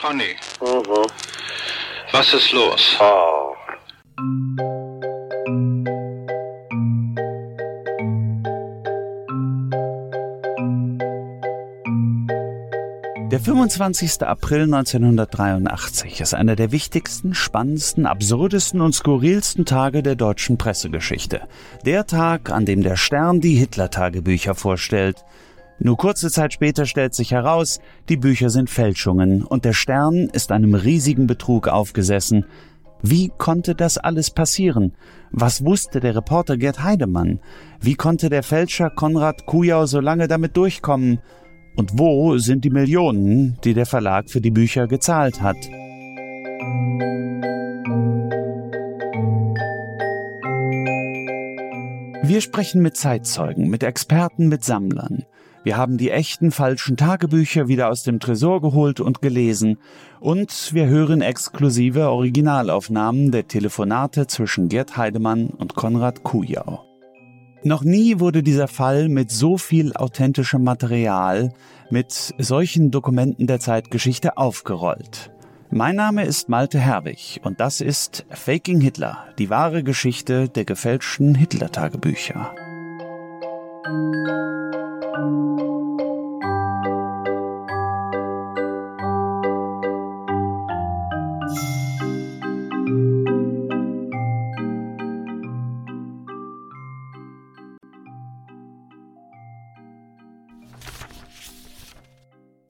Conny. Mhm. Was ist los? Oh. Der 25. April 1983 ist einer der wichtigsten, spannendsten, absurdesten und skurrilsten Tage der deutschen Pressegeschichte. Der Tag, an dem der Stern die Hitler-Tagebücher vorstellt. Nur kurze Zeit später stellt sich heraus, die Bücher sind Fälschungen und der Stern ist einem riesigen Betrug aufgesessen. Wie konnte das alles passieren? Was wusste der Reporter Gerd Heidemann? Wie konnte der Fälscher Konrad Kujau so lange damit durchkommen? Und wo sind die Millionen, die der Verlag für die Bücher gezahlt hat? Wir sprechen mit Zeitzeugen, mit Experten, mit Sammlern. Wir haben die echten falschen Tagebücher wieder aus dem Tresor geholt und gelesen. Und wir hören exklusive Originalaufnahmen der Telefonate zwischen Gerd Heidemann und Konrad Kujau. Noch nie wurde dieser Fall mit so viel authentischem Material, mit solchen Dokumenten der Zeitgeschichte aufgerollt. Mein Name ist Malte Herwig und das ist Faking Hitler, die wahre Geschichte der gefälschten Hitler-Tagebücher.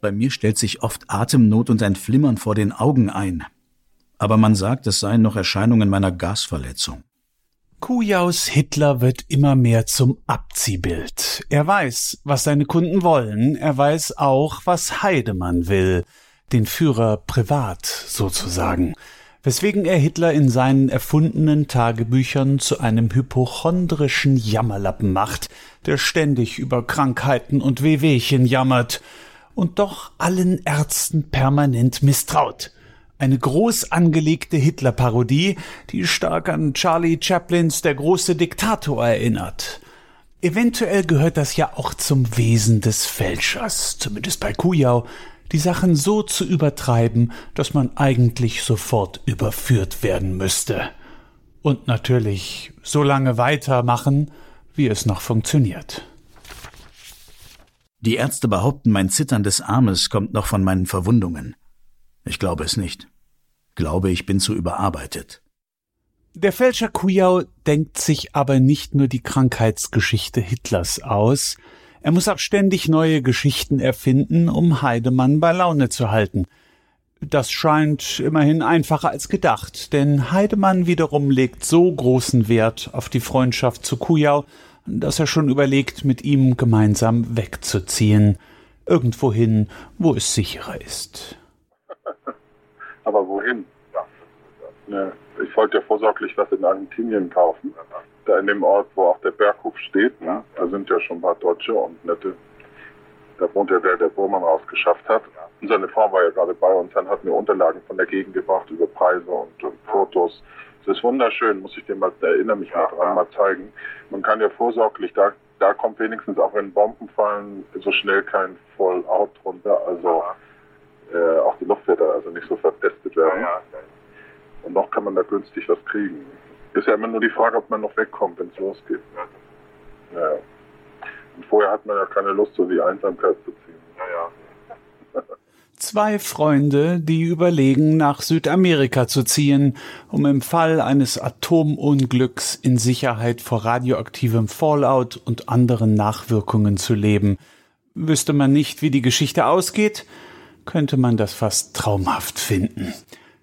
Bei mir stellt sich oft Atemnot und ein Flimmern vor den Augen ein. Aber man sagt, es seien noch Erscheinungen meiner Gasverletzung. Kujaus Hitler wird immer mehr zum Abziehbild. Er weiß, was seine Kunden wollen, er weiß auch, was Heidemann will, den Führer privat sozusagen, weswegen er Hitler in seinen erfundenen Tagebüchern zu einem hypochondrischen Jammerlappen macht, der ständig über Krankheiten und Wehwehchen jammert und doch allen Ärzten permanent misstraut. Eine groß angelegte Hitler-Parodie, die stark an Charlie Chaplins Der große Diktator erinnert. Eventuell gehört das ja auch zum Wesen des Fälschers, zumindest bei Kujau, die Sachen so zu übertreiben, dass man eigentlich sofort überführt werden müsste. Und natürlich so lange weitermachen, wie es noch funktioniert. Die Ärzte behaupten, mein Zittern des Armes kommt noch von meinen Verwundungen. Ich glaube es nicht. Glaube, ich bin zu überarbeitet. Der Fälscher Kujau denkt sich aber nicht nur die Krankheitsgeschichte Hitlers aus, er muss auch ständig neue Geschichten erfinden, um Heidemann bei Laune zu halten. Das scheint immerhin einfacher als gedacht, denn Heidemann wiederum legt so großen Wert auf die Freundschaft zu Kujau, dass er schon überlegt, mit ihm gemeinsam wegzuziehen, irgendwohin, wo es sicherer ist. Aber wohin? Ja, ich wollte ja vorsorglich was in Argentinien kaufen, da in dem Ort, wo auch der Berghof steht. Ne? Da sind ja schon ein paar Deutsche und nette. Da wohnt ja der, der Burmann rausgeschafft hat. Und seine Frau war ja gerade bei uns, dann hat mir Unterlagen von der Gegend gebracht über Preise und, und Fotos das ist wunderschön, muss ich dir mal, erinnere mich mal dran, mal zeigen. Man kann ja vorsorglich, da, da kommt wenigstens auch wenn Bomben fallen, so schnell kein Fallout drunter, also äh, auch die Luft wird da also nicht so verpestet werden. Und noch kann man da günstig was kriegen. Ist ja immer nur die Frage, ob man noch wegkommt, wenn es losgeht. Ja. Und vorher hat man ja keine Lust, so die Einsamkeit zu ziehen. Ja, ja. Zwei Freunde, die überlegen, nach Südamerika zu ziehen, um im Fall eines Atomunglücks in Sicherheit vor radioaktivem Fallout und anderen Nachwirkungen zu leben. Wüsste man nicht, wie die Geschichte ausgeht, könnte man das fast traumhaft finden.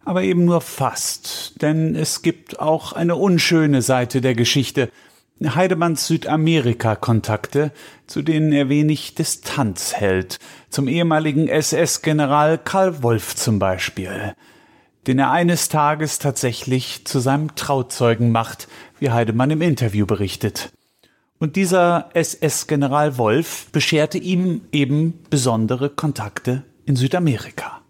Aber eben nur fast, denn es gibt auch eine unschöne Seite der Geschichte, Heidemanns Südamerika-Kontakte, zu denen er wenig Distanz hält, zum ehemaligen SS-General Karl Wolf zum Beispiel, den er eines Tages tatsächlich zu seinem Trauzeugen macht, wie Heidemann im Interview berichtet. Und dieser SS-General Wolf bescherte ihm eben besondere Kontakte in Südamerika.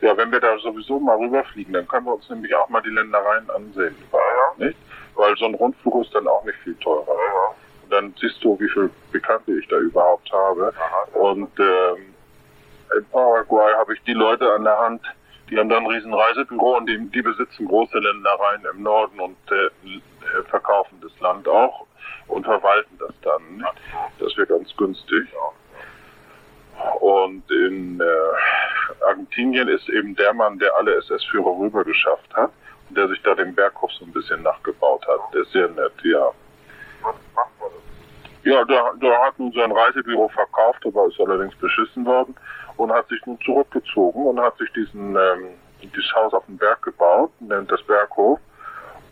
Ja, wenn wir da sowieso mal rüberfliegen, dann können wir uns nämlich auch mal die Ländereien ansehen. Ja, nicht? weil so ein Rundflug ist dann auch nicht viel teurer. Ja. Und dann siehst du, wie viel Bekannte ich da überhaupt habe. Und ähm, in Paraguay habe ich die Leute an der Hand, die haben dann ein riesen Reisebüro und die, die besitzen große Ländereien im Norden und äh, äh verkaufen das Land auch und verwalten das dann. Das wird ganz günstig. Und in äh, Argentinien ist eben der Mann, der alle SS-Führer rüber geschafft hat und der sich da den Berghof so ein bisschen nachgebaut hat. Der ist sehr nett, ja. Ja, der, der hat nun sein Reisebüro verkauft, aber ist allerdings beschissen worden und hat sich nun zurückgezogen und hat sich diesen ähm, dieses Haus auf dem Berg gebaut, nennt das Berghof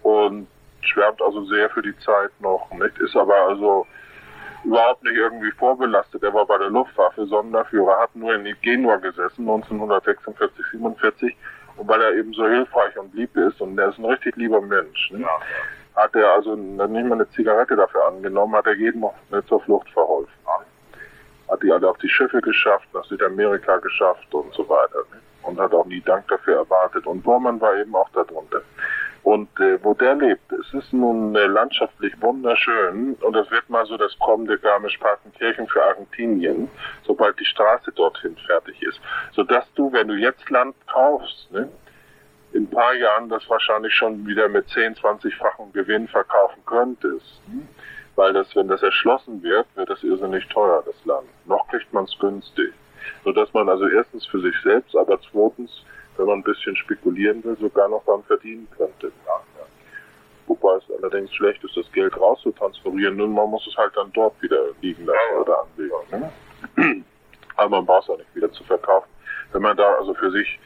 und schwärmt also sehr für die Zeit noch, nicht? Ist aber also überhaupt nicht irgendwie vorbelastet. Er war bei der Luftwaffe Sonderführer, hat nur in Genua gesessen, 1946, 47. Und weil er eben so hilfreich und lieb ist und er ist ein richtig lieber Mensch, ne? ja. hat er also nicht mal eine Zigarette dafür angenommen, hat er jedem noch zur Flucht verholfen. Hat die alle auf die Schiffe geschafft, nach Südamerika geschafft und so weiter. Ne? Und hat auch nie Dank dafür erwartet. Und Bormann war eben auch darunter. Und äh, wo der lebt, es ist nun äh, landschaftlich wunderschön und es wird mal so das kommende Garmisch-Partenkirchen für Argentinien, sobald die Straße dorthin fertig ist. Sodass du, wenn du jetzt Land kaufst, ne, in ein paar Jahren das wahrscheinlich schon wieder mit 10, 20-fachem Gewinn verkaufen könntest. Hm? Weil das, wenn das erschlossen wird, wird das irrsinnig teuer, das Land. Noch kriegt man es günstig. Sodass man also erstens für sich selbst, aber zweitens wenn man ein bisschen spekulieren will, sogar noch dann verdienen könnte. Wobei es allerdings schlecht ist, das Geld rauszutransferieren. Nun, man muss es halt dann dort wieder liegen lassen oder anlegen. Ne? Aber man braucht es auch nicht wieder zu verkaufen. Wenn man da also für sich,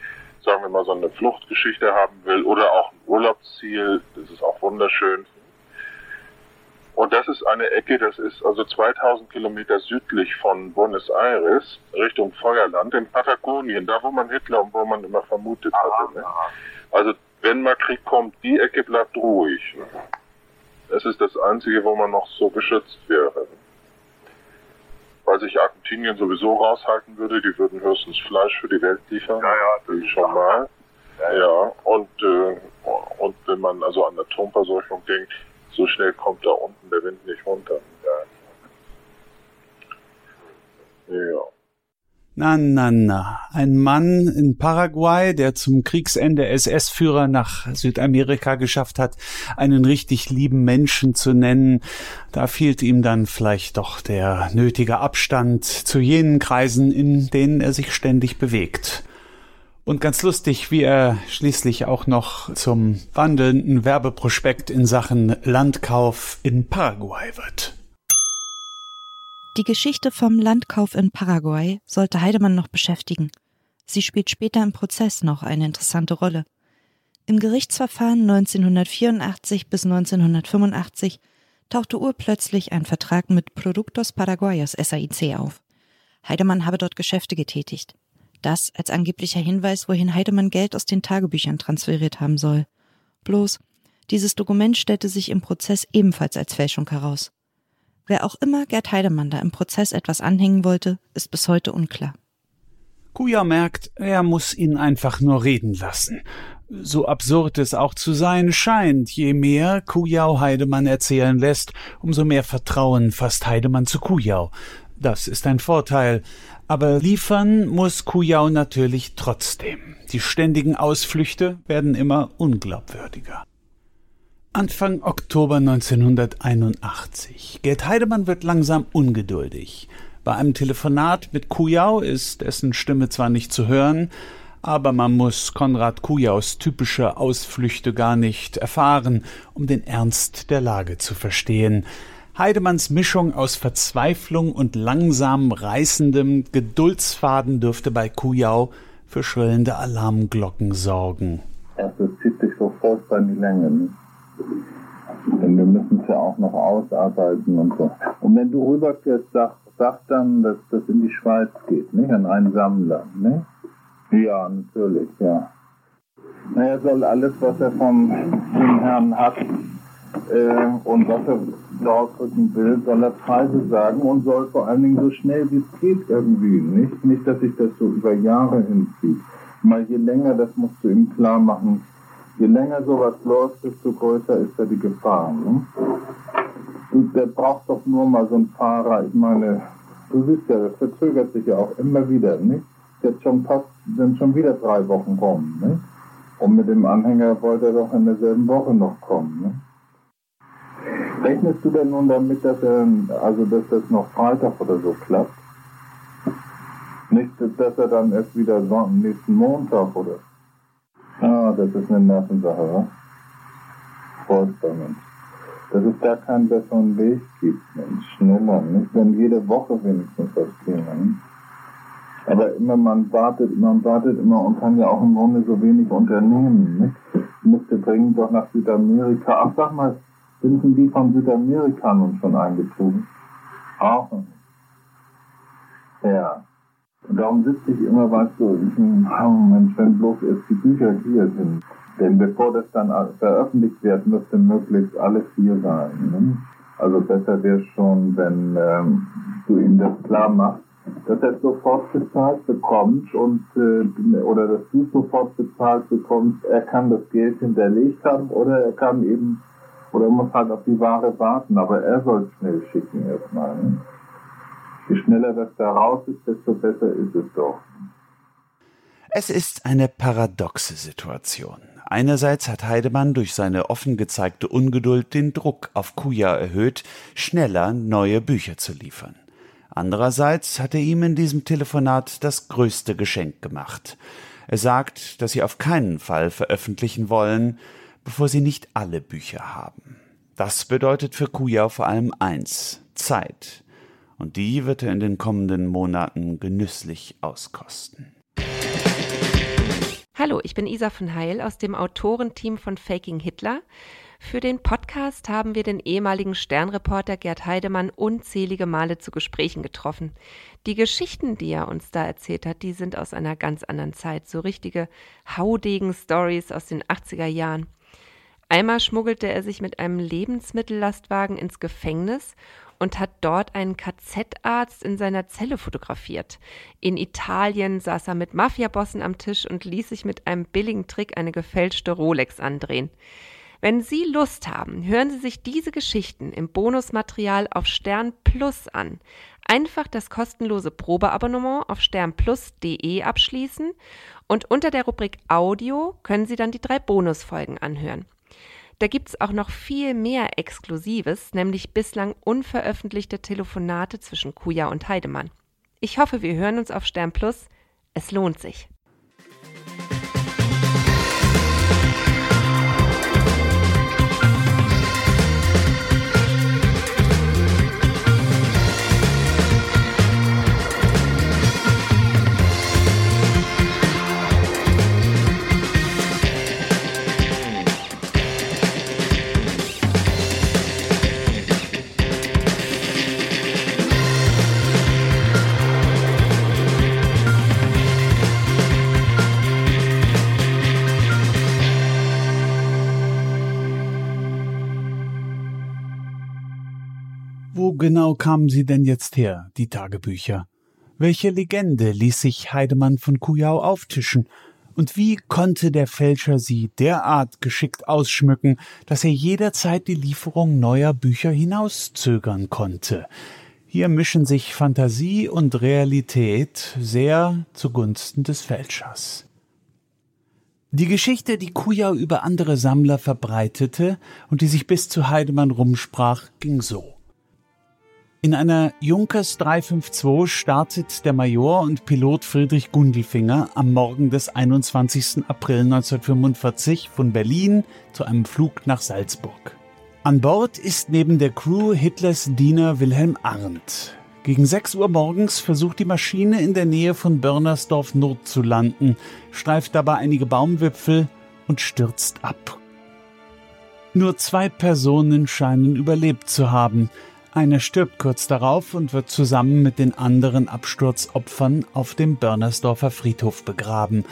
sagen wir mal, so eine Fluchtgeschichte haben will oder auch ein Urlaubsziel, das ist auch wunderschön. Und das ist eine Ecke, das ist also 2000 Kilometer südlich von Buenos Aires, Richtung Feuerland, in Patagonien, da wo man Hitler und wo man immer vermutet hatte. Ne? Also wenn mal Krieg kommt, die Ecke bleibt ruhig. Ne? Das ist das Einzige, wo man noch so geschützt wäre. Weil sich Argentinien sowieso raushalten würde, die würden höchstens Fleisch für die Welt liefern. Ja, ja, schon mal. Ja, ja. ja, und, äh, und wenn man also an Atomverseuchung denkt, so schnell kommt da unten der Wind nicht runter. Ja. Na, na, na. Ein Mann in Paraguay, der zum Kriegsende SS-Führer nach Südamerika geschafft hat, einen richtig lieben Menschen zu nennen, da fehlt ihm dann vielleicht doch der nötige Abstand zu jenen Kreisen, in denen er sich ständig bewegt. Und ganz lustig, wie er schließlich auch noch zum wandelnden Werbeprospekt in Sachen Landkauf in Paraguay wird. Die Geschichte vom Landkauf in Paraguay sollte Heidemann noch beschäftigen. Sie spielt später im Prozess noch eine interessante Rolle. Im Gerichtsverfahren 1984 bis 1985 tauchte urplötzlich ein Vertrag mit Productos Paraguayos SAIC auf. Heidemann habe dort Geschäfte getätigt. Das als angeblicher Hinweis, wohin Heidemann Geld aus den Tagebüchern transferiert haben soll. Bloß, dieses Dokument stellte sich im Prozess ebenfalls als Fälschung heraus. Wer auch immer Gerd Heidemann da im Prozess etwas anhängen wollte, ist bis heute unklar. Kuja merkt, er muss ihn einfach nur reden lassen. So absurd es auch zu sein scheint, je mehr Kujau Heidemann erzählen lässt, umso mehr Vertrauen fasst Heidemann zu Kujau. Das ist ein Vorteil, aber liefern muss Kujau natürlich trotzdem. Die ständigen Ausflüchte werden immer unglaubwürdiger. Anfang Oktober 1981. Gerd Heidemann wird langsam ungeduldig. Bei einem Telefonat mit Kujau ist dessen Stimme zwar nicht zu hören, aber man muss Konrad Kujaus typische Ausflüchte gar nicht erfahren, um den Ernst der Lage zu verstehen. Heidemanns Mischung aus Verzweiflung und langsam reißendem Geduldsfaden dürfte bei Kujau für schrillende Alarmglocken sorgen. Es zieht sich so furchtbar die Länge. Ne? Denn wir müssen es ja auch noch ausarbeiten und so. Und wenn du rüberfährst, sag, sag dann, dass das in die Schweiz geht, nicht? An einen Sammler, ne? Ja, natürlich, ja. Naja, soll alles, was er vom Herrn hat, äh, und was er ausdrücken will, soll er Preise sagen und soll vor allen Dingen so schnell wie es geht irgendwie. Nicht, nicht dass sich das so über Jahre hinzieht. Mal je länger, das musst du ihm klar machen, je länger sowas läuft, desto größer ist ja die Gefahr. Ne? Du, der braucht doch nur mal so einen Fahrer, ich meine, du siehst ja, das verzögert sich ja auch immer wieder, nicht? jetzt schon fast, sind schon wieder drei Wochen rum. Ne? Und mit dem Anhänger wollte er doch in derselben Woche noch kommen. Ne? Rechnest du denn nun damit, dass er, also dass das noch Freitag oder so klappt? Nicht, dass er dann erst wieder nächsten Montag oder? Ah, das ist eine Nervensache, wa? Furchtbar, Mensch. Dass es da keinen besseren Weg gibt, Mensch. Schneller, nicht? Wenn jede Woche wenigstens was käme, ne? Aber immer, man wartet, man wartet immer und kann ja auch im Grunde so wenig unternehmen, nicht? Müsste dringend doch nach Südamerika. Ach, sag mal, sind denn die von Südamerika nun schon eingezogen? Auch. Ja. Und darum sitze ich immer, weißt du, ich, oh Mensch, wenn bloß erst die Bücher hier sind. Denn bevor das dann veröffentlicht wird, müsste möglichst alles hier sein. Ne? Also besser wäre schon, wenn ähm, du ihm das klar machst, dass er sofort bezahlt bekommt und äh, oder dass du sofort bezahlt bekommst. Er kann das Geld hinterlegt haben oder er kann eben oder muss halt auf die Ware warten, aber er soll schnell schicken erstmal. Ne? Je schneller das da raus ist, desto besser ist es doch. Es ist eine paradoxe Situation. Einerseits hat Heidemann durch seine offen gezeigte Ungeduld den Druck auf Kuja erhöht, schneller neue Bücher zu liefern. Andererseits hat er ihm in diesem Telefonat das größte Geschenk gemacht. Er sagt, dass sie auf keinen Fall veröffentlichen wollen, bevor sie nicht alle Bücher haben. Das bedeutet für Kuja vor allem eins Zeit und die wird er in den kommenden Monaten genüsslich auskosten. Hallo, ich bin Isa von Heil aus dem Autorenteam von Faking Hitler. Für den Podcast haben wir den ehemaligen Sternreporter Gerd Heidemann unzählige Male zu Gesprächen getroffen. Die Geschichten, die er uns da erzählt hat, die sind aus einer ganz anderen Zeit, so richtige Haudegen-Stories aus den 80er Jahren. Einmal schmuggelte er sich mit einem Lebensmittellastwagen ins Gefängnis und hat dort einen KZ-Arzt in seiner Zelle fotografiert. In Italien saß er mit Mafiabossen am Tisch und ließ sich mit einem billigen Trick eine gefälschte Rolex andrehen. Wenn Sie Lust haben, hören Sie sich diese Geschichten im Bonusmaterial auf Stern Plus an. Einfach das kostenlose Probeabonnement auf sternplus.de abschließen und unter der Rubrik Audio können Sie dann die drei Bonusfolgen anhören. Da gibt es auch noch viel mehr Exklusives, nämlich bislang unveröffentlichte Telefonate zwischen Kuja und Heidemann. Ich hoffe, wir hören uns auf Stern Plus. Es lohnt sich. Genau kamen sie denn jetzt her, die Tagebücher? Welche Legende ließ sich Heidemann von Kujau auftischen? Und wie konnte der Fälscher sie derart geschickt ausschmücken, dass er jederzeit die Lieferung neuer Bücher hinauszögern konnte? Hier mischen sich Fantasie und Realität sehr zugunsten des Fälschers. Die Geschichte, die Kujau über andere Sammler verbreitete und die sich bis zu Heidemann rumsprach, ging so. In einer Junkers 352 startet der Major und Pilot Friedrich Gundelfinger am Morgen des 21. April 1945 von Berlin zu einem Flug nach Salzburg. An Bord ist neben der Crew Hitlers Diener Wilhelm Arndt. Gegen 6 Uhr morgens versucht die Maschine in der Nähe von Börnersdorf Nord zu landen, streift dabei einige Baumwipfel und stürzt ab. Nur zwei Personen scheinen überlebt zu haben – einer stirbt kurz darauf und wird zusammen mit den anderen Absturzopfern auf dem Börnersdorfer Friedhof begraben.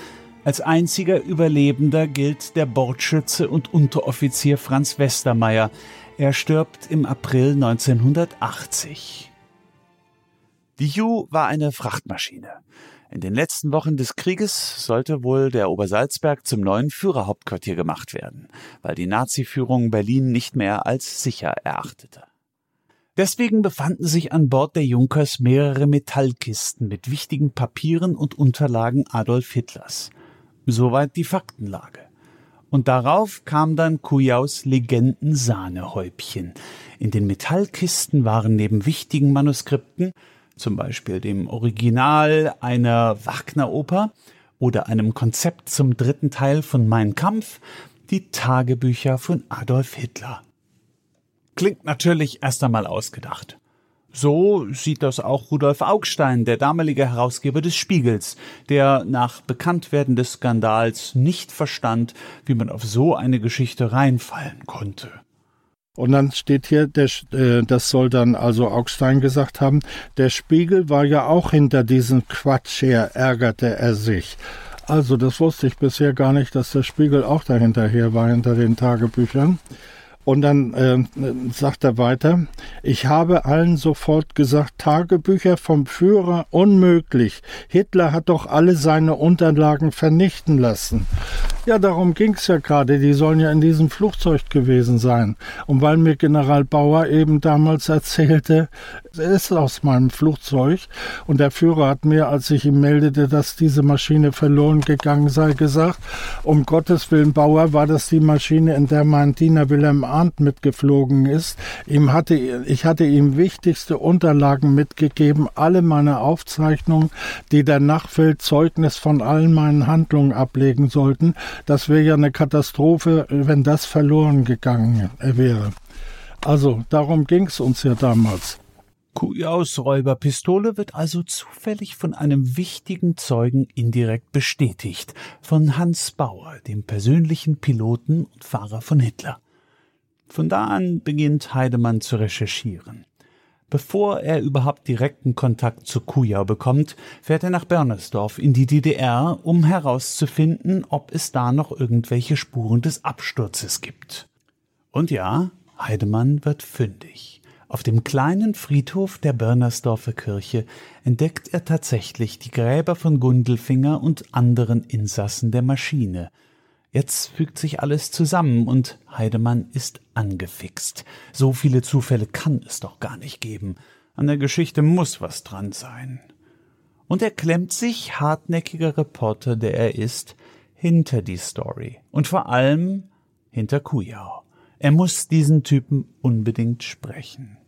Als einziger Überlebender gilt der Bordschütze und Unteroffizier Franz Westermeier. Er stirbt im April 1980. Die Ju war eine Frachtmaschine. In den letzten Wochen des Krieges sollte wohl der Obersalzberg zum neuen Führerhauptquartier gemacht werden, weil die Nazi-Führung Berlin nicht mehr als sicher erachtete. Deswegen befanden sich an Bord der Junkers mehrere Metallkisten mit wichtigen Papieren und Unterlagen Adolf Hitlers. Soweit die Faktenlage. Und darauf kam dann Kujaus Legenden-Sahnehäubchen. In den Metallkisten waren neben wichtigen Manuskripten, zum Beispiel dem Original einer Wagner-Oper oder einem Konzept zum dritten Teil von Mein Kampf, die Tagebücher von Adolf Hitler. Klingt natürlich erst einmal ausgedacht. So sieht das auch Rudolf Augstein, der damalige Herausgeber des Spiegels, der nach Bekanntwerden des Skandals nicht verstand, wie man auf so eine Geschichte reinfallen konnte. Und dann steht hier, der, äh, das soll dann also Augstein gesagt haben, der Spiegel war ja auch hinter diesem Quatsch her, ärgerte er sich. Also das wusste ich bisher gar nicht, dass der Spiegel auch dahinterher war, hinter den Tagebüchern. Und dann äh, sagt er weiter, ich habe allen sofort gesagt, Tagebücher vom Führer unmöglich. Hitler hat doch alle seine Unterlagen vernichten lassen. Ja, darum ging's ja gerade. Die sollen ja in diesem Flugzeug gewesen sein. Und weil mir General Bauer eben damals erzählte, er ist aus meinem Flugzeug und der Führer hat mir, als ich ihm meldete, dass diese Maschine verloren gegangen sei, gesagt, um Gottes Willen, Bauer, war das die Maschine, in der mein Diener Wilhelm Arndt mitgeflogen ist. Ihm hatte, ich hatte ihm wichtigste Unterlagen mitgegeben, alle meine Aufzeichnungen, die der Nachwelt Zeugnis von allen meinen Handlungen ablegen sollten. Das wäre ja eine Katastrophe, wenn das verloren gegangen wäre. Also darum ging es uns ja damals. Kujaus Räuberpistole wird also zufällig von einem wichtigen Zeugen indirekt bestätigt, von Hans Bauer, dem persönlichen Piloten und Fahrer von Hitler. Von da an beginnt Heidemann zu recherchieren. Bevor er überhaupt direkten Kontakt zu Kujau bekommt, fährt er nach Börnersdorf in die DDR, um herauszufinden, ob es da noch irgendwelche Spuren des Absturzes gibt. Und ja, Heidemann wird fündig. Auf dem kleinen Friedhof der Börnersdorfer Kirche entdeckt er tatsächlich die Gräber von Gundelfinger und anderen Insassen der Maschine – Jetzt fügt sich alles zusammen und Heidemann ist angefixt. So viele Zufälle kann es doch gar nicht geben. An der Geschichte muss was dran sein. Und er klemmt sich, hartnäckiger Reporter, der er ist, hinter die Story. Und vor allem hinter Kujau. Er muss diesen Typen unbedingt sprechen.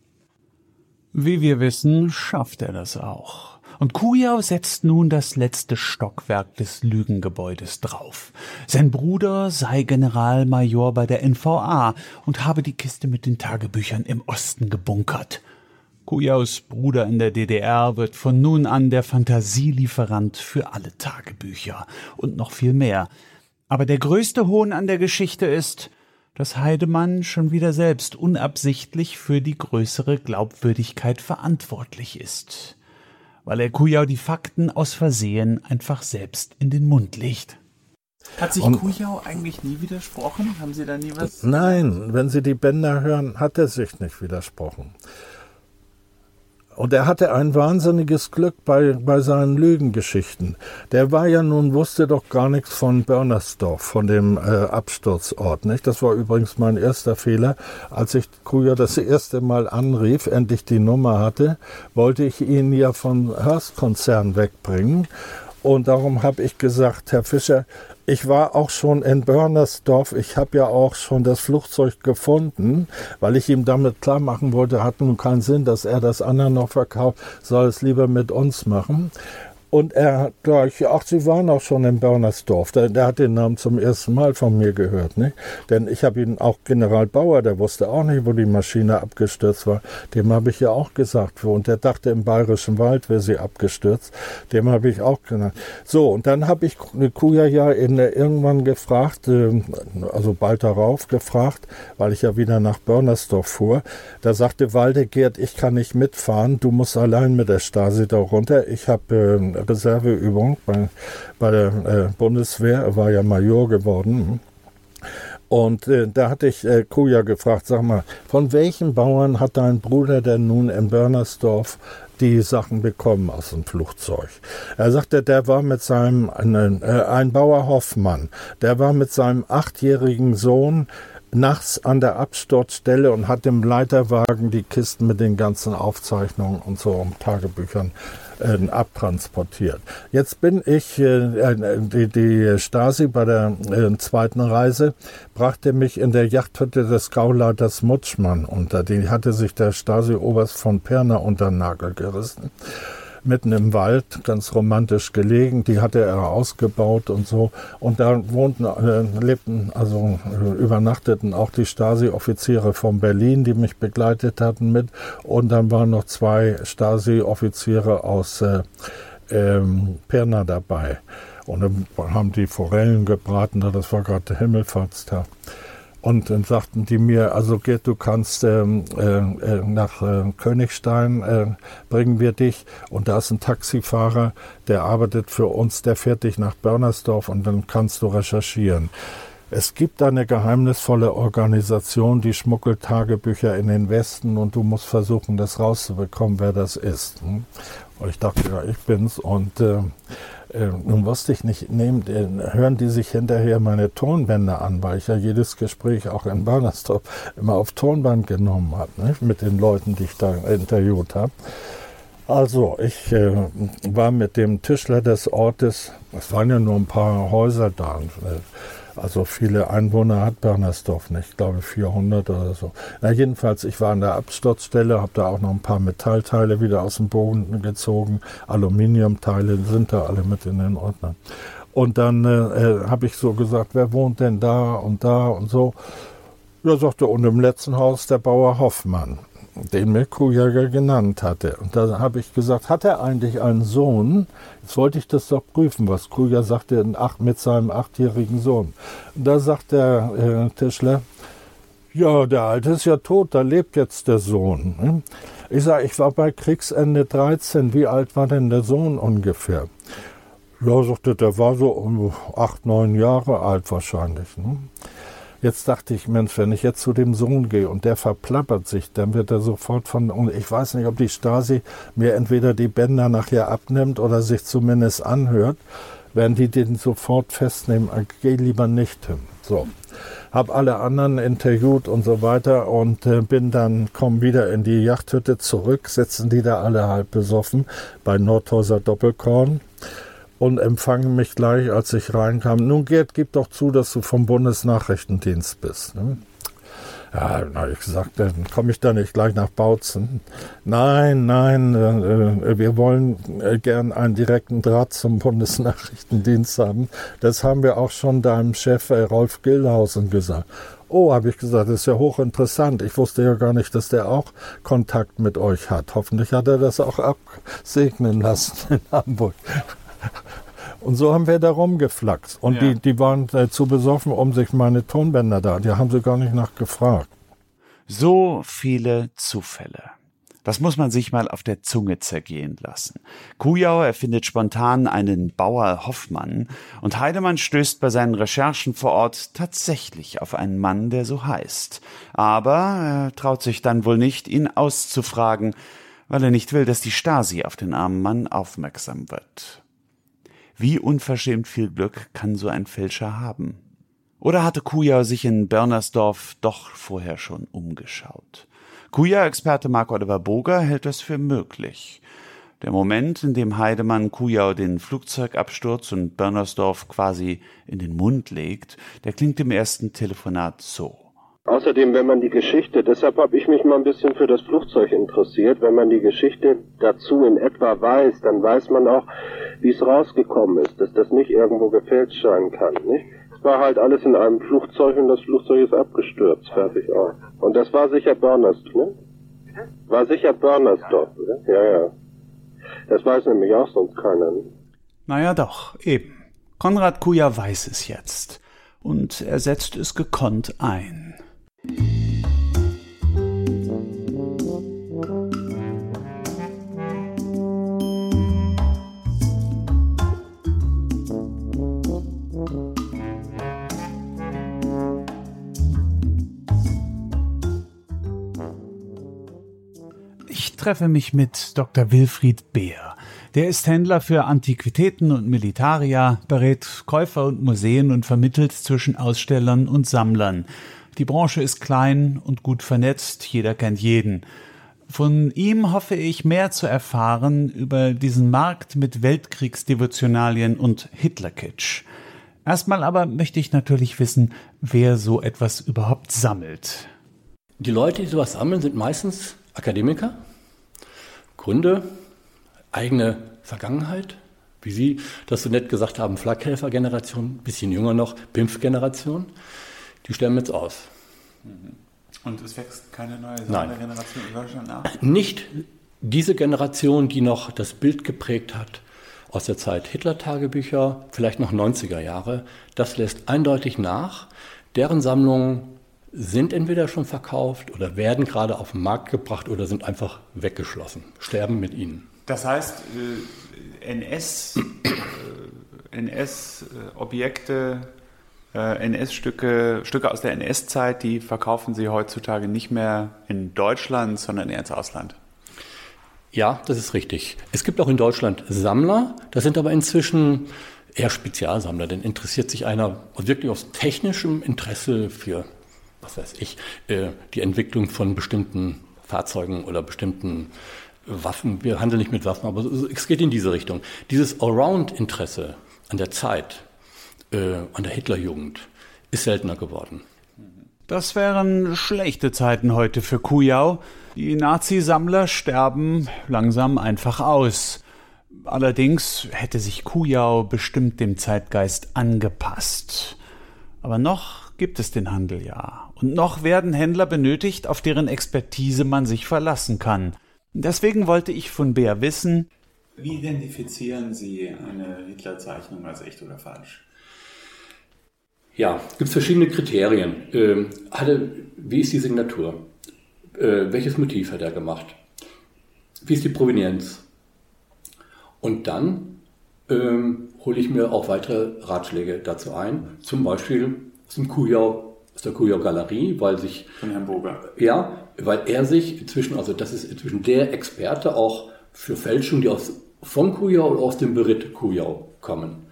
Wie wir wissen, schafft er das auch. Und Kujau setzt nun das letzte Stockwerk des Lügengebäudes drauf. Sein Bruder sei Generalmajor bei der NVA und habe die Kiste mit den Tagebüchern im Osten gebunkert. Kujaus Bruder in der DDR wird von nun an der Fantasielieferant für alle Tagebücher und noch viel mehr. Aber der größte Hohn an der Geschichte ist, dass Heidemann schon wieder selbst unabsichtlich für die größere Glaubwürdigkeit verantwortlich ist weil er Kujau die Fakten aus Versehen einfach selbst in den Mund legt. Hat sich und, Kujau eigentlich nie widersprochen? Haben Sie da nie was? Nein, wenn Sie die Bänder hören, hat er sich nicht widersprochen. Und er hatte ein wahnsinniges Glück bei, bei seinen Lügengeschichten. Der war ja nun, wusste doch gar nichts von Börnersdorf, von dem äh, Absturzort. Nicht? Das war übrigens mein erster Fehler. Als ich Kruger das erste Mal anrief, endlich die Nummer hatte, wollte ich ihn ja vom Hearst-Konzern wegbringen. Und darum habe ich gesagt, Herr Fischer, ich war auch schon in Börnersdorf. Ich habe ja auch schon das Flugzeug gefunden, weil ich ihm damit klar machen wollte, hat nun keinen Sinn, dass er das andere noch verkauft, soll es lieber mit uns machen. Und er hat gleich, ach, Sie waren auch schon in Börnersdorf. Der, der, hat den Namen zum ersten Mal von mir gehört. Nicht? Denn ich habe ihn auch General Bauer, der wusste auch nicht, wo die Maschine abgestürzt war. Dem habe ich ja auch gesagt. Und der dachte, im Bayerischen Wald wäre sie abgestürzt. Dem habe ich auch genannt. So, und dann habe ich Kuja ja in, irgendwann gefragt, äh, also bald darauf gefragt, weil ich ja wieder nach Börnersdorf fuhr. Da sagte Waldegert, ich kann nicht mitfahren, du musst allein mit der Stasi da runter. Ich habe äh, Reserveübung bei, bei der äh, Bundeswehr. Er war ja Major geworden. Und äh, da hatte ich äh, Kuja gefragt, sag mal, von welchen Bauern hat dein Bruder denn nun in Börnersdorf die Sachen bekommen aus dem Flugzeug. Er sagte, der war mit seinem, ein, äh, ein Bauer Hoffmann, der war mit seinem achtjährigen Sohn nachts an der Absturzstelle und hat im Leiterwagen die Kisten mit den ganzen Aufzeichnungen und so um Tagebüchern äh, abtransportiert. Jetzt bin ich, äh, äh, die, die Stasi bei der äh, zweiten Reise brachte mich in der Yachthütte des Gauleiters Mutschmann unter. Die hatte sich der Stasi-Oberst von Perner unter den Nagel gerissen mitten im Wald, ganz romantisch gelegen. Die hatte er ausgebaut und so. Und da wohnten, äh, lebten, also äh, übernachteten auch die Stasi-Offiziere von Berlin, die mich begleitet hatten mit. Und dann waren noch zwei Stasi-Offiziere aus äh, ähm, Pirna dabei. Und dann haben die Forellen gebraten, das war gerade Himmelfahrtstag. Und dann sagten die mir, also Gerd, du kannst ähm, äh, äh, nach äh, Königstein, äh, bringen wir dich. Und da ist ein Taxifahrer, der arbeitet für uns, der fährt dich nach Börnersdorf und dann kannst du recherchieren. Es gibt eine geheimnisvolle Organisation, die schmuggelt Tagebücher in den Westen und du musst versuchen, das rauszubekommen, wer das ist. Hm? Und ich dachte, ja, ich bin's. Und äh, äh, nun wusste ich nicht, nehmen, hören die sich hinterher meine Tonbänder an, weil ich ja jedes Gespräch auch in Barnerstorf immer auf Tonband genommen habe, nicht? mit den Leuten, die ich da interviewt habe. Also, ich äh, war mit dem Tischler des Ortes, es waren ja nur ein paar Häuser da, äh, also viele Einwohner hat Bernersdorf nicht, ich glaube 400 oder so. Na jedenfalls, ich war an der Absturzstelle, habe da auch noch ein paar Metallteile wieder aus dem Boden gezogen, Aluminiumteile sind da alle mit in den Ordnern. Und dann äh, äh habe ich so gesagt, wer wohnt denn da und da und so. Ja, sagte, und im letzten Haus der Bauer Hoffmann den mir Kujäger genannt hatte. Und da habe ich gesagt, hat er eigentlich einen Sohn? Jetzt wollte ich das doch prüfen, was Kujäger sagte mit seinem achtjährigen Sohn. Und da sagt der äh, Tischler, ja, der Alte ist ja tot, da lebt jetzt der Sohn. Ne? Ich sage, ich war bei Kriegsende 13, wie alt war denn der Sohn ungefähr? Ja, sagte, der war so um acht, neun Jahre alt wahrscheinlich. Ne? Jetzt dachte ich, Mensch, wenn ich jetzt zu dem Sohn gehe und der verplappert sich, dann wird er sofort von, und ich weiß nicht, ob die Stasi mir entweder die Bänder nachher abnimmt oder sich zumindest anhört, werden die den sofort festnehmen, geh lieber nicht hin. So. Hab alle anderen interviewt und so weiter und äh, bin dann, komm wieder in die Yachthütte zurück, sitzen die da alle halb besoffen bei Nordhäuser Doppelkorn und empfangen mich gleich, als ich reinkam. Nun, Gerd, gib doch zu, dass du vom Bundesnachrichtendienst bist. Ne? Ja, habe ich gesagt, dann komme ich da nicht gleich nach Bautzen. Nein, nein, äh, äh, wir wollen äh, gern einen direkten Draht zum Bundesnachrichtendienst haben. Das haben wir auch schon deinem Chef äh, Rolf Gildhausen gesagt. Oh, habe ich gesagt, das ist ja hochinteressant. Ich wusste ja gar nicht, dass der auch Kontakt mit euch hat. Hoffentlich hat er das auch absegnen lassen in Hamburg. Und so haben wir da rumgeflaxt. Und ja. die, die waren äh, zu besoffen, um sich meine Tonbänder da. Die haben sie gar nicht nachgefragt. So viele Zufälle. Das muss man sich mal auf der Zunge zergehen lassen. Kujau erfindet spontan einen Bauer Hoffmann und Heidemann stößt bei seinen Recherchen vor Ort tatsächlich auf einen Mann, der so heißt. Aber er traut sich dann wohl nicht, ihn auszufragen, weil er nicht will, dass die Stasi auf den armen Mann aufmerksam wird. Wie unverschämt viel Glück kann so ein Fälscher haben? Oder hatte Kuja sich in Börnersdorf doch vorher schon umgeschaut? Kuja-Experte Mark Oliver Boger hält das für möglich. Der Moment, in dem Heidemann Kujau den Flugzeugabsturz und Börnersdorf quasi in den Mund legt, der klingt im ersten Telefonat so. Außerdem, wenn man die Geschichte, deshalb habe ich mich mal ein bisschen für das Flugzeug interessiert, wenn man die Geschichte dazu in etwa weiß, dann weiß man auch, wie es rausgekommen ist, dass das nicht irgendwo gefälscht sein kann, nicht? Es war halt alles in einem Flugzeug und das Flugzeug ist abgestürzt, fertig auch. Und das war sicher Börnersdorf, ne? War sicher Börnersdorf, oder? Ja, ja. Das weiß nämlich auch sonst keiner, ne? Naja doch, eben. Konrad Kuja weiß es jetzt. Und er setzt es gekonnt ein. Treffe mich mit Dr. Wilfried Beer. Der ist Händler für Antiquitäten und Militaria, berät Käufer und Museen und vermittelt zwischen Ausstellern und Sammlern. Die Branche ist klein und gut vernetzt, jeder kennt jeden. Von ihm hoffe ich mehr zu erfahren über diesen Markt mit Weltkriegsdevotionalien und Hitlerkitsch. Erstmal aber möchte ich natürlich wissen, wer so etwas überhaupt sammelt. Die Leute, die sowas sammeln, sind meistens Akademiker, Gründe, eigene Vergangenheit, wie Sie das so nett gesagt haben, Flakhelfer-Generation, bisschen jünger noch, Pimpf-Generation, die sterben jetzt aus. Und es wächst keine neue Nein. Generation in Deutschland nach? Nicht diese Generation, die noch das Bild geprägt hat aus der Zeit Hitler-Tagebücher, vielleicht noch 90er Jahre, das lässt eindeutig nach. Deren Sammlungen sind entweder schon verkauft oder werden gerade auf den Markt gebracht oder sind einfach weggeschlossen, sterben mit ihnen. Das heißt, äh, NS, äh, NS-Objekte, äh, NS-Stücke, Stücke aus der NS-Zeit, die verkaufen Sie heutzutage nicht mehr in Deutschland, sondern eher ins Ausland. Ja, das ist richtig. Es gibt auch in Deutschland Sammler, das sind aber inzwischen eher Spezialsammler, denn interessiert sich einer wirklich aus technischem Interesse für, was weiß ich, äh, die Entwicklung von bestimmten Fahrzeugen oder bestimmten Waffen. Wir handeln nicht mit Waffen, aber es geht in diese Richtung. Dieses Allround-Interesse an der Zeit, äh, an der Hitlerjugend, ist seltener geworden. Das wären schlechte Zeiten heute für Kujau. Die Nazi-Sammler sterben langsam einfach aus. Allerdings hätte sich Kujau bestimmt dem Zeitgeist angepasst. Aber noch gibt es den Handel ja. Und noch werden Händler benötigt, auf deren Expertise man sich verlassen kann. Deswegen wollte ich von Bär wissen, wie identifizieren Sie eine Hitlerzeichnung als echt oder falsch? Ja, gibt es verschiedene Kriterien. Ähm, hatte, wie ist die Signatur? Äh, welches Motiv hat er gemacht? Wie ist die Provenienz? Und dann ähm, hole ich mir auch weitere Ratschläge dazu ein. Zum Beispiel aus dem Kujau, aus der Kujau Galerie, weil sich. Von Herrn Boger. Ja, weil er sich inzwischen, also das ist inzwischen der Experte auch für Fälschungen, die aus, von Kujau oder aus dem Beritt Kujau kommen.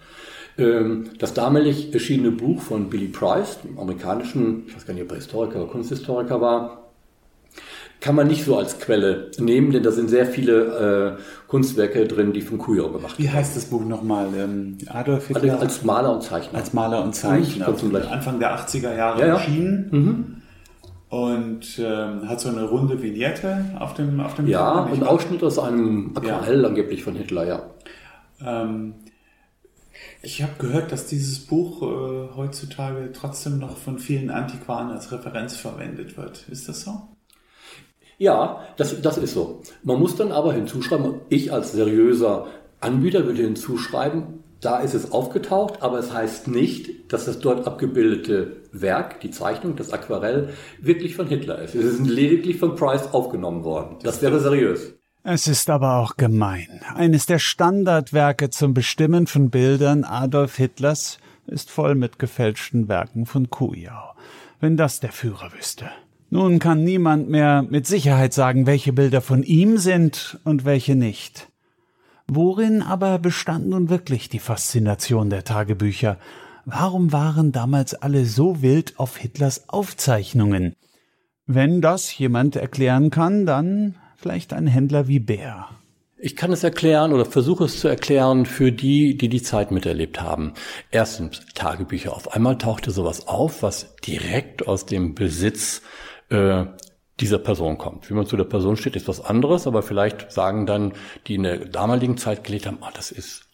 Ähm, das damalig erschienene Buch von Billy Price, dem amerikanischen, ich weiß gar nicht, ob er Historiker oder Kunsthistoriker war, kann man nicht so als Quelle nehmen, denn da sind sehr viele äh, Kunstwerke drin, die von Kujau gemacht Wie heißt das Buch nochmal? Ähm, Adolf Hitler? Als, als Maler und Zeichner. Als Maler und Zeichner. Mhm, Anfang der 80er Jahre ja, ja. erschienen. Mhm. Und ähm, hat so eine runde Vignette auf dem auf dem Ja, ein nicht Ausschnitt aus einem Aquarell angeblich von Hitler, ja. Ähm, ich habe gehört, dass dieses Buch äh, heutzutage trotzdem noch von vielen Antiquaren als Referenz verwendet wird. Ist das so? Ja, das, das ist so. Man muss dann aber hinzuschreiben, ich als seriöser Anbieter würde hinzuschreiben, da ist es aufgetaucht, aber es heißt nicht, dass das dort abgebildete Werk, die Zeichnung, das Aquarell, wirklich von Hitler ist. Es ist lediglich von Price aufgenommen worden. Das wäre seriös. Es ist aber auch gemein. Eines der Standardwerke zum Bestimmen von Bildern Adolf Hitlers ist voll mit gefälschten Werken von Kujau. Wenn das der Führer wüsste. Nun kann niemand mehr mit Sicherheit sagen, welche Bilder von ihm sind und welche nicht. Worin aber bestand nun wirklich die Faszination der Tagebücher? Warum waren damals alle so wild auf Hitlers Aufzeichnungen? Wenn das jemand erklären kann, dann vielleicht ein Händler wie Bär. Ich kann es erklären oder versuche es zu erklären für die, die die Zeit miterlebt haben. Erstens Tagebücher. Auf einmal tauchte sowas auf, was direkt aus dem Besitz äh, dieser Person kommt. Wie man zu der Person steht, ist was anderes, aber vielleicht sagen dann, die in der damaligen Zeit gelebt haben, ah, das ist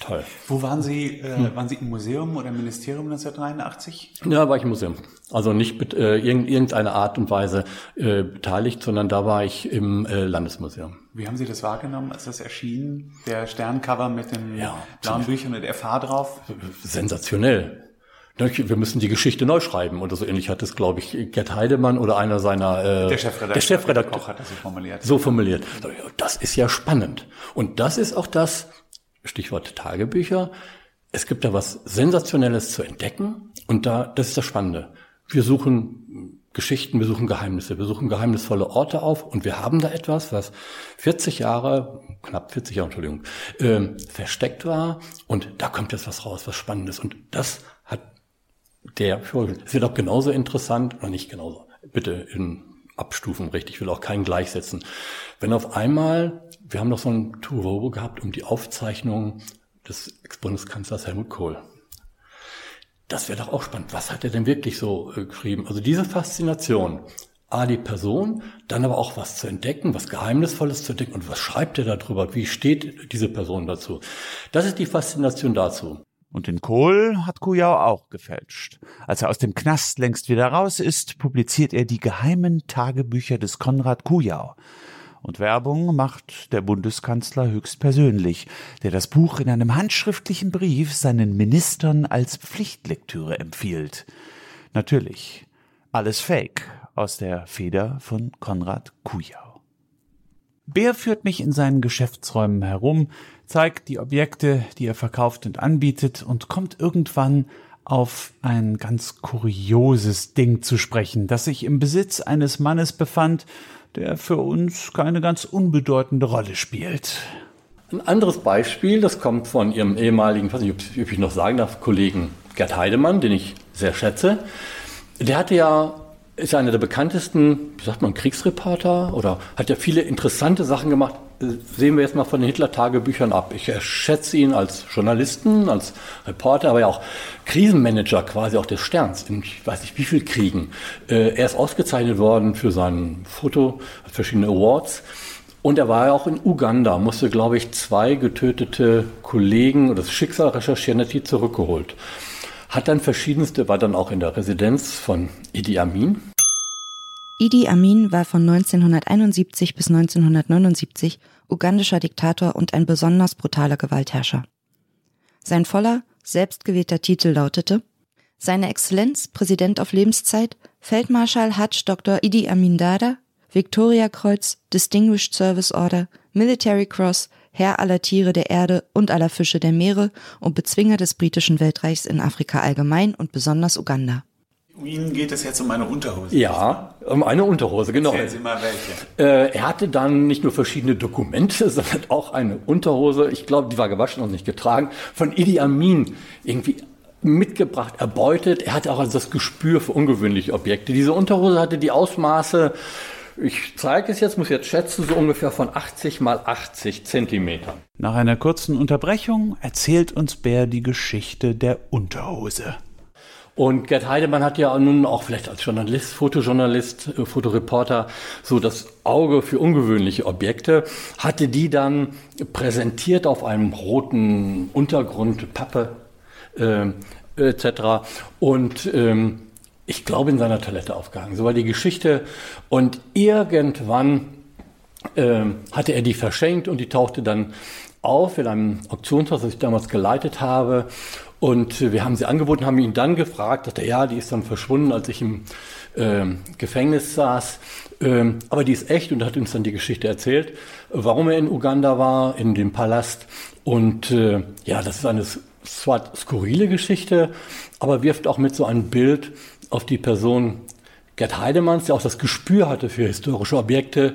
toll. Wo waren Sie? Äh, waren Sie im Museum oder im Ministerium 1983? Ja, war ich im Museum. Also nicht mit äh, irgendeiner Art und Weise äh, beteiligt, sondern da war ich im äh, Landesmuseum. Wie haben Sie das wahrgenommen, als das erschien? Der Sterncover mit den Ja. blauen Büchern und FH drauf? Sensationell. Wir müssen die Geschichte neu schreiben oder so ähnlich hat es, glaube ich, Gerd Heidemann oder einer seiner äh, Der Chefredakteur. der Chefredakteur Koch hat das so formuliert. so formuliert. Das ist ja spannend. Und das ist auch das, Stichwort Tagebücher. Es gibt da was Sensationelles zu entdecken und da, das ist das Spannende. Wir suchen Geschichten, wir suchen Geheimnisse, wir suchen geheimnisvolle Orte auf und wir haben da etwas, was 40 Jahre, knapp 40 Jahre, Entschuldigung, ähm, versteckt war und da kommt jetzt was raus, was Spannendes und das der, es wird auch genauso interessant, oder nicht genauso, bitte in Abstufen richtig, ich will auch keinen gleichsetzen. Wenn auf einmal, wir haben doch so ein Turbo gehabt um die Aufzeichnung des Ex-Bundeskanzlers Helmut Kohl. Das wäre doch auch spannend. Was hat er denn wirklich so äh, geschrieben? Also diese Faszination, A, die Person, dann aber auch was zu entdecken, was Geheimnisvolles zu entdecken und was schreibt er darüber? Wie steht diese Person dazu? Das ist die Faszination dazu. Und den Kohl hat Kujau auch gefälscht. Als er aus dem Knast längst wieder raus ist, publiziert er die geheimen Tagebücher des Konrad Kujau. Und Werbung macht der Bundeskanzler höchstpersönlich, der das Buch in einem handschriftlichen Brief seinen Ministern als Pflichtlektüre empfiehlt. Natürlich, alles Fake aus der Feder von Konrad Kujau. Bär führt mich in seinen Geschäftsräumen herum, zeigt die Objekte, die er verkauft und anbietet und kommt irgendwann auf ein ganz kurioses Ding zu sprechen, das sich im Besitz eines Mannes befand, der für uns keine ganz unbedeutende Rolle spielt. Ein anderes Beispiel, das kommt von Ihrem ehemaligen, weiß nicht, ob ich noch sagen darf, Kollegen Gerd Heidemann, den ich sehr schätze. Der hatte ja ist einer der bekanntesten, wie sagt man, Kriegsreporter oder hat ja viele interessante Sachen gemacht. Sehen wir jetzt mal von den Hitler-Tagebüchern ab. Ich schätze ihn als Journalisten, als Reporter, aber ja auch Krisenmanager quasi auch des Sterns in ich weiß nicht wie viel Kriegen. Äh, er ist ausgezeichnet worden für sein Foto, verschiedene Awards. Und er war ja auch in Uganda, musste, glaube ich, zwei getötete Kollegen oder das Schicksal recherchieren, hat die zurückgeholt. Hat dann verschiedenste, war dann auch in der Residenz von Idi Amin. Idi Amin war von 1971 bis 1979 ugandischer Diktator und ein besonders brutaler Gewaltherrscher. Sein voller, selbstgewählter Titel lautete Seine Exzellenz, Präsident auf Lebenszeit, Feldmarschall Hajj Dr. Idi Amin Dada, Victoria Kreuz, Distinguished Service Order, Military Cross, Herr aller Tiere der Erde und aller Fische der Meere und Bezwinger des britischen Weltreichs in Afrika allgemein und besonders Uganda. Ihnen geht es jetzt um eine Unterhose. Ja, um eine Unterhose, genau. Erzählen Sie mal welche. Äh, er hatte dann nicht nur verschiedene Dokumente, sondern auch eine Unterhose, ich glaube, die war gewaschen und nicht getragen, von Idi Amin irgendwie mitgebracht, erbeutet. Er hatte auch also das Gespür für ungewöhnliche Objekte. Diese Unterhose hatte die Ausmaße ich zeige es jetzt, muss jetzt schätzen, so ungefähr von 80 mal 80 Zentimetern. Nach einer kurzen Unterbrechung erzählt uns Bär die Geschichte der Unterhose. Und Gerd Heidemann hat ja nun auch vielleicht als Journalist, Fotojournalist, äh, Fotoreporter so das Auge für ungewöhnliche Objekte, hatte die dann präsentiert auf einem roten Untergrund, Pappe äh, etc. Und ähm, ich glaube, in seiner Toilette aufgehangen. So war die Geschichte. Und irgendwann äh, hatte er die verschenkt und die tauchte dann auf in einem Auktionshaus, das ich damals geleitet habe. Und wir haben sie angeboten, haben ihn dann gefragt, dachte ja, die ist dann verschwunden, als ich im äh, Gefängnis saß. Ähm, aber die ist echt und hat uns dann die Geschichte erzählt, warum er in Uganda war, in dem Palast. Und äh, ja, das ist eine zwar skurrile Geschichte, aber wirft auch mit so ein Bild auf die Person Gerd Heidemanns, der auch das Gespür hatte für historische Objekte,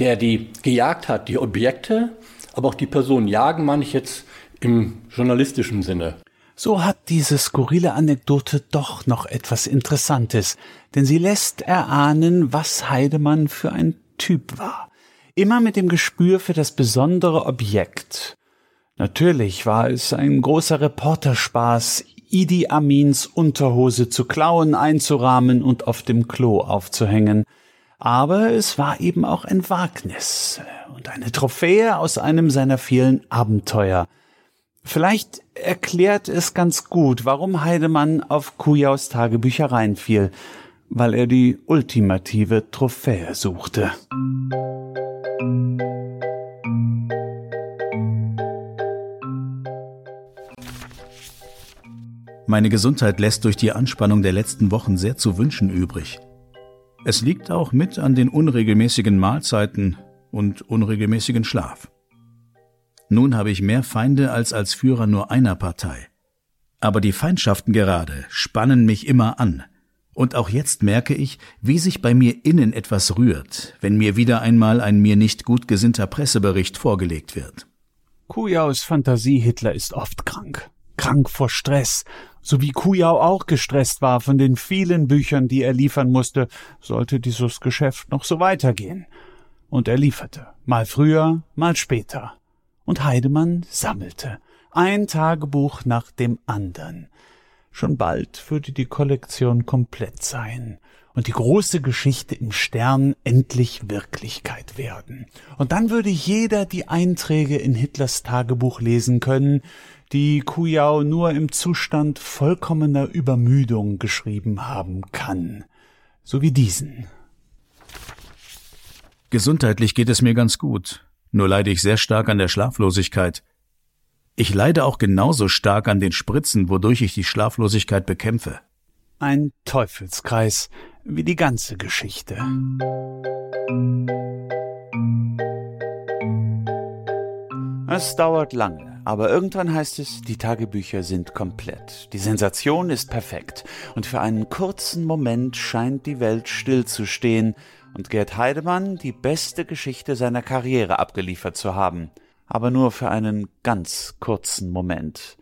der die gejagt hat, die Objekte, aber auch die Person jagen, meine ich jetzt im journalistischen Sinne. So hat diese skurrile Anekdote doch noch etwas Interessantes, denn sie lässt erahnen, was Heidemann für ein Typ war. Immer mit dem Gespür für das besondere Objekt. Natürlich war es ein großer Reporterspaß, Idi Amins Unterhose zu klauen, einzurahmen und auf dem Klo aufzuhängen. Aber es war eben auch ein Wagnis und eine Trophäe aus einem seiner vielen Abenteuer. Vielleicht erklärt es ganz gut, warum Heidemann auf Kujaus Tagebücher reinfiel, weil er die ultimative Trophäe suchte. Meine Gesundheit lässt durch die Anspannung der letzten Wochen sehr zu wünschen übrig. Es liegt auch mit an den unregelmäßigen Mahlzeiten und unregelmäßigen Schlaf. Nun habe ich mehr Feinde als als Führer nur einer Partei. Aber die Feindschaften gerade spannen mich immer an. Und auch jetzt merke ich, wie sich bei mir innen etwas rührt, wenn mir wieder einmal ein mir nicht gut gesinnter Pressebericht vorgelegt wird. Kujaus Fantasie Hitler ist oft krank. krank vor Stress, so wie Kujau auch gestresst war von den vielen Büchern, die er liefern musste, sollte dieses Geschäft noch so weitergehen. Und er lieferte, mal früher, mal später. Und Heidemann sammelte, ein Tagebuch nach dem andern. Schon bald würde die Kollektion komplett sein und die große Geschichte im Stern endlich Wirklichkeit werden. Und dann würde jeder die Einträge in Hitlers Tagebuch lesen können, die Kujau nur im Zustand vollkommener Übermüdung geschrieben haben kann. So wie diesen. Gesundheitlich geht es mir ganz gut, nur leide ich sehr stark an der Schlaflosigkeit. Ich leide auch genauso stark an den Spritzen, wodurch ich die Schlaflosigkeit bekämpfe. Ein Teufelskreis, wie die ganze Geschichte. Es dauert lange, aber irgendwann heißt es, die Tagebücher sind komplett. Die Sensation ist perfekt und für einen kurzen Moment scheint die Welt stillzustehen und Gerd Heidemann die beste Geschichte seiner Karriere abgeliefert zu haben. Aber nur für einen ganz kurzen Moment.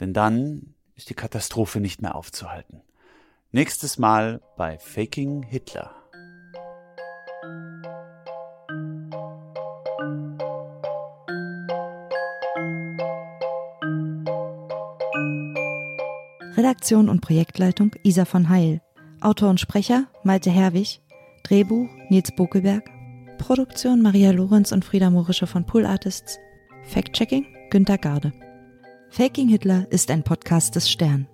Denn dann ist die Katastrophe nicht mehr aufzuhalten. Nächstes Mal bei Faking Hitler. Redaktion und Projektleitung Isa von Heil. Autor und Sprecher Malte Herwig. Drehbuch Nils Bokelberg. Produktion Maria Lorenz und Frieda Morische von Pool Artists. Fact-Checking Günter Garde. Faking Hitler ist ein Podcast des Stern.